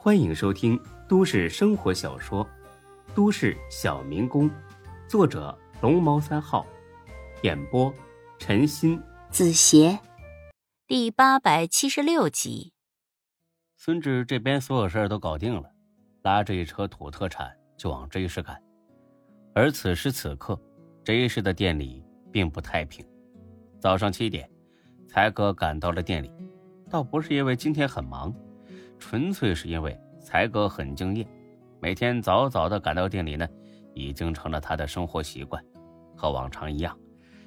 欢迎收听都市生活小说《都市小民工》，作者龙猫三号，演播陈鑫、子邪，第八百七十六集。孙志这边所有事儿都搞定了，拉着一车土特产就往 J 市赶。而此时此刻，J 市的店里并不太平。早上七点，才哥赶到了店里，倒不是因为今天很忙。纯粹是因为才哥很敬业，每天早早的赶到店里呢，已经成了他的生活习惯。和往常一样，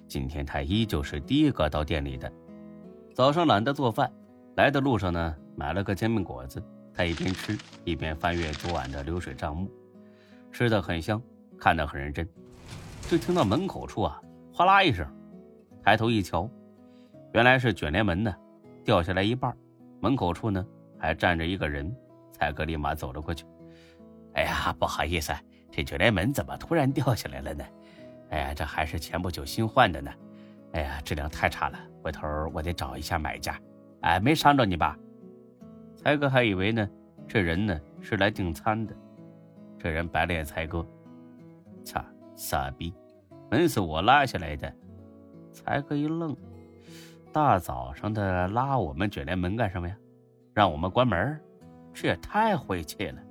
今天他依旧是第一个到店里的。早上懒得做饭，来的路上呢，买了个煎饼果子。他一边吃一边翻阅昨晚的流水账目，吃的很香，看得很认真。就听到门口处啊，哗啦一声，抬头一瞧，原来是卷帘门呢，掉下来一半，门口处呢。还站着一个人，才哥立马走了过去。哎呀，不好意思，这卷帘门怎么突然掉下来了呢？哎呀，这还是前不久新换的呢。哎呀，质量太差了，回头我得找一下买家。哎，没伤着你吧？才哥还以为呢，这人呢是来订餐的。这人白了眼才哥，操，傻逼，门是我拉下来的。才哥一愣，大早上的拉我们卷帘门干什么呀？让我们关门，这也太晦气了！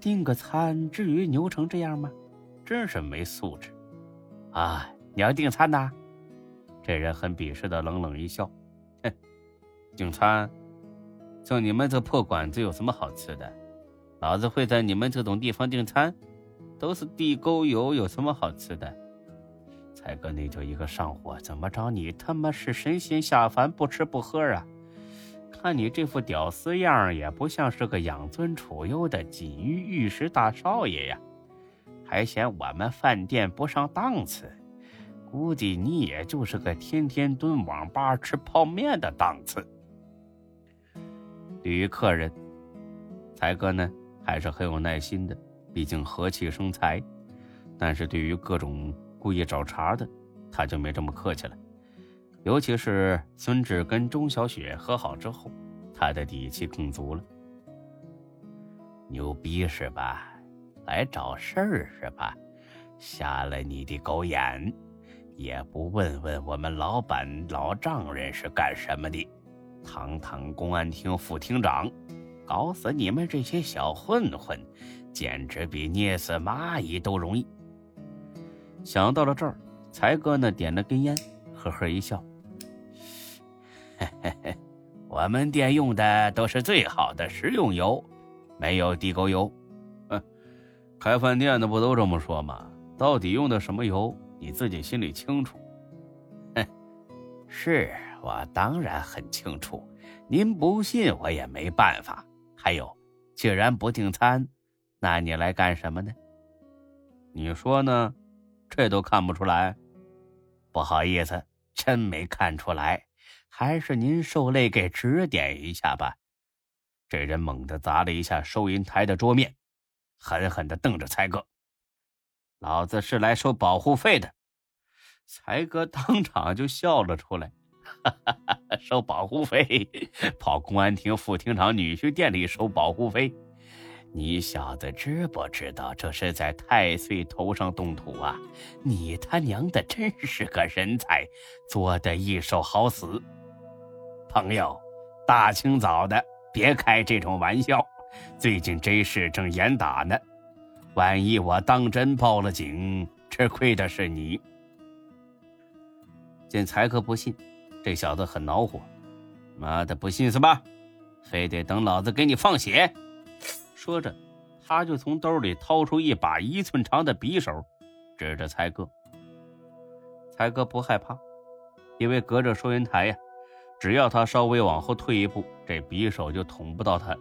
订个餐至于牛成这样吗？真是没素质！啊，你要订餐呐？这人很鄙视的冷冷一笑，哼，订餐？就你们这破馆子有什么好吃的？老子会在你们这种地方订餐？都是地沟油，有什么好吃的？才哥那叫一个上火，怎么着？你他妈是神仙下凡，不吃不喝啊？看你这副屌丝样，也不像是个养尊处优的锦衣玉食大少爷呀，还嫌我们饭店不上档次，估计你也就是个天天蹲网吧吃泡面的档次。对于客人，才哥呢还是很有耐心的，毕竟和气生财。但是对于各种故意找茬的，他就没这么客气了。尤其是孙志跟钟小雪和好之后，他的底气更足了。牛逼是吧？来找事儿是吧？瞎了你的狗眼，也不问问我们老板老丈人是干什么的？堂堂公安厅副厅长，搞死你们这些小混混，简直比捏死蚂蚁都容易。想到了这儿，才哥呢点了根烟，呵呵一笑。嘿嘿嘿，我们店用的都是最好的食用油，没有地沟油。哼，开饭店的不都这么说吗？到底用的什么油，你自己心里清楚。哼，是我当然很清楚，您不信我也没办法。还有，既然不订餐，那你来干什么呢？你说呢？这都看不出来？不好意思，真没看出来。还是您受累给指点一下吧。这人猛地砸了一下收银台的桌面，狠狠地瞪着才哥：“老子是来收保护费的。”才哥当场就笑了出来：“哈哈哈，收保护费？跑公安厅副厅长女婿店里收保护费？你小子知不知道这是在太岁头上动土啊？你他娘的真是个人才，做的一手好死！”朋友，大清早的别开这种玩笑。最近这事正严打呢，万一我当真报了警，吃亏的是你。见才哥不信，这小子很恼火。妈的，不信是吧？非得等老子给你放血？说着，他就从兜里掏出一把一寸长的匕首，指着才哥。才哥不害怕，因为隔着收银台呀。只要他稍微往后退一步，这匕首就捅不到他。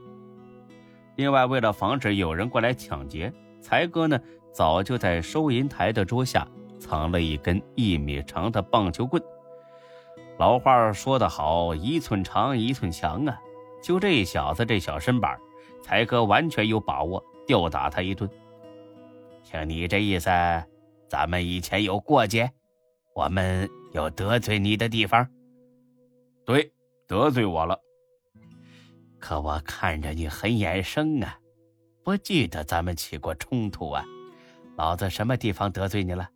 另外，为了防止有人过来抢劫，才哥呢早就在收银台的桌下藏了一根一米长的棒球棍。老话说得好，一寸长一寸强啊！就这小子这小身板，才哥完全有把握吊打他一顿。听你这意思，咱们以前有过节，我们有得罪你的地方？对，得罪我了。可我看着你很眼生啊，不记得咱们起过冲突啊？老子什么地方得罪你了？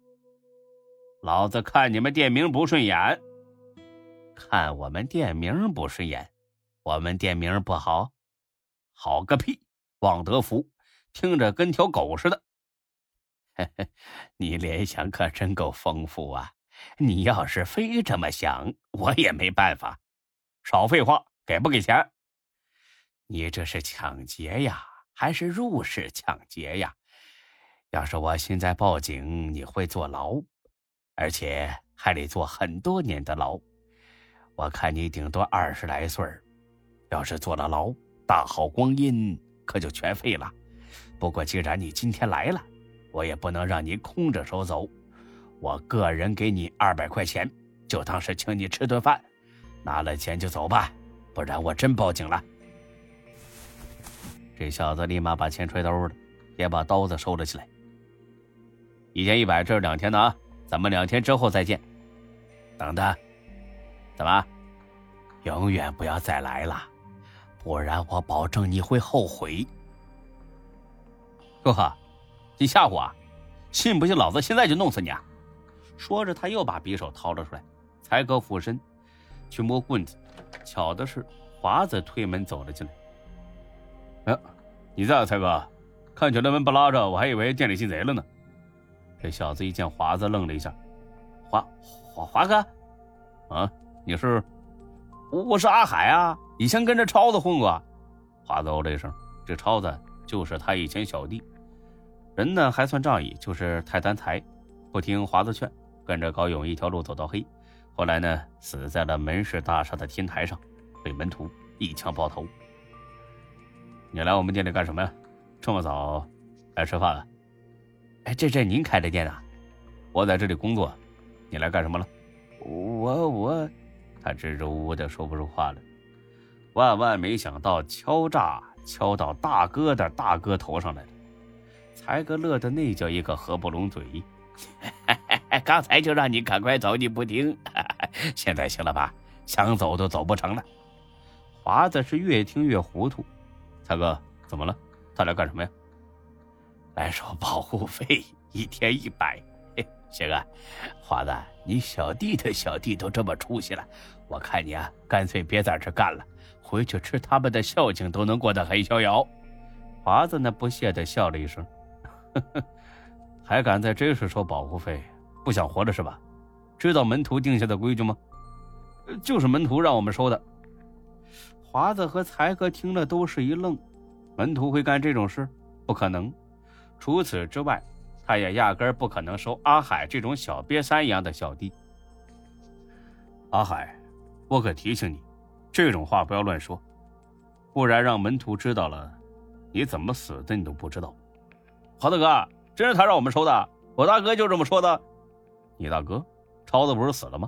老子看你们店名不顺眼。看我们店名不顺眼，我们店名不好，好个屁！旺德福，听着跟条狗似的。嘿嘿，你联想可真够丰富啊！你要是非这么想，我也没办法。少废话，给不给钱？你这是抢劫呀，还是入室抢劫呀？要是我现在报警，你会坐牢，而且还得坐很多年的牢。我看你顶多二十来岁要是坐了牢，大好光阴可就全废了。不过既然你今天来了，我也不能让你空着手走。我个人给你二百块钱，就当是请你吃顿饭。拿了钱就走吧，不然我真报警了。这小子立马把钱揣兜了，也把刀子收了起来。一千一百，这是两天的啊，咱们两天之后再见。等等。怎么？永远不要再来了，不然我保证你会后悔。哥哥，你吓唬我？信不信老子现在就弄死你啊？说着，他又把匕首掏了出来。才哥俯身去摸棍子，巧的是，华子推门走了进来。哎，你在啊，才哥？看起来门不拉着，我还以为店里进贼了呢。这小子一见华子，愣了一下。华华华哥，啊？你是，我是阿海啊！以前跟着超子混过。华子哦了一声，这超子就是他以前小弟，人呢还算仗义，就是太贪财，不听华子劝，跟着高勇一条路走到黑。后来呢，死在了门市大厦的天台上，被门徒一枪爆头。你来我们店里干什么呀？这么早来吃饭了？哎，这这您开的店啊？我在这里工作，你来干什么了？我我。他支支吾吾的说不出话来，万万没想到敲诈敲到大哥的大哥头上来了，才哥乐的那叫一个合不拢嘴。刚才就让你赶快走，你不听，现在行了吧？想走都走不成了。华子是越听越糊涂，才哥怎么了？他来干什么呀？来收保护费，一天一百。行啊，华子，你小弟的小弟都这么出息了，我看你啊，干脆别在这干了，回去吃他们的孝敬都能过得很逍遥。华子呢，不屑的笑了一声，呵呵，还敢在这时收保护费？不想活了是吧？知道门徒定下的规矩吗？就是门徒让我们收的。华子和才哥听了都是一愣，门徒会干这种事？不可能。除此之外。他也压根不可能收阿海这种小瘪三一样的小弟。阿海，我可提醒你，这种话不要乱说，不然让门徒知道了，你怎么死的你都不知道。华子哥，真是他让我们收的，我大哥就这么说的。你大哥，涛子不是死了吗？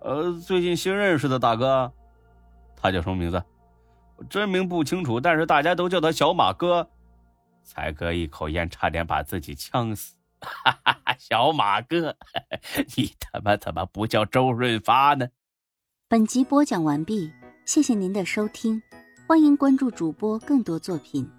呃，最近新认识的大哥，他叫什么名字？真名不清楚，但是大家都叫他小马哥。才哥一口烟，差点把自己呛死。哈哈哈，小马哥，你他妈怎么不叫周润发呢？本集播讲完毕，谢谢您的收听，欢迎关注主播更多作品。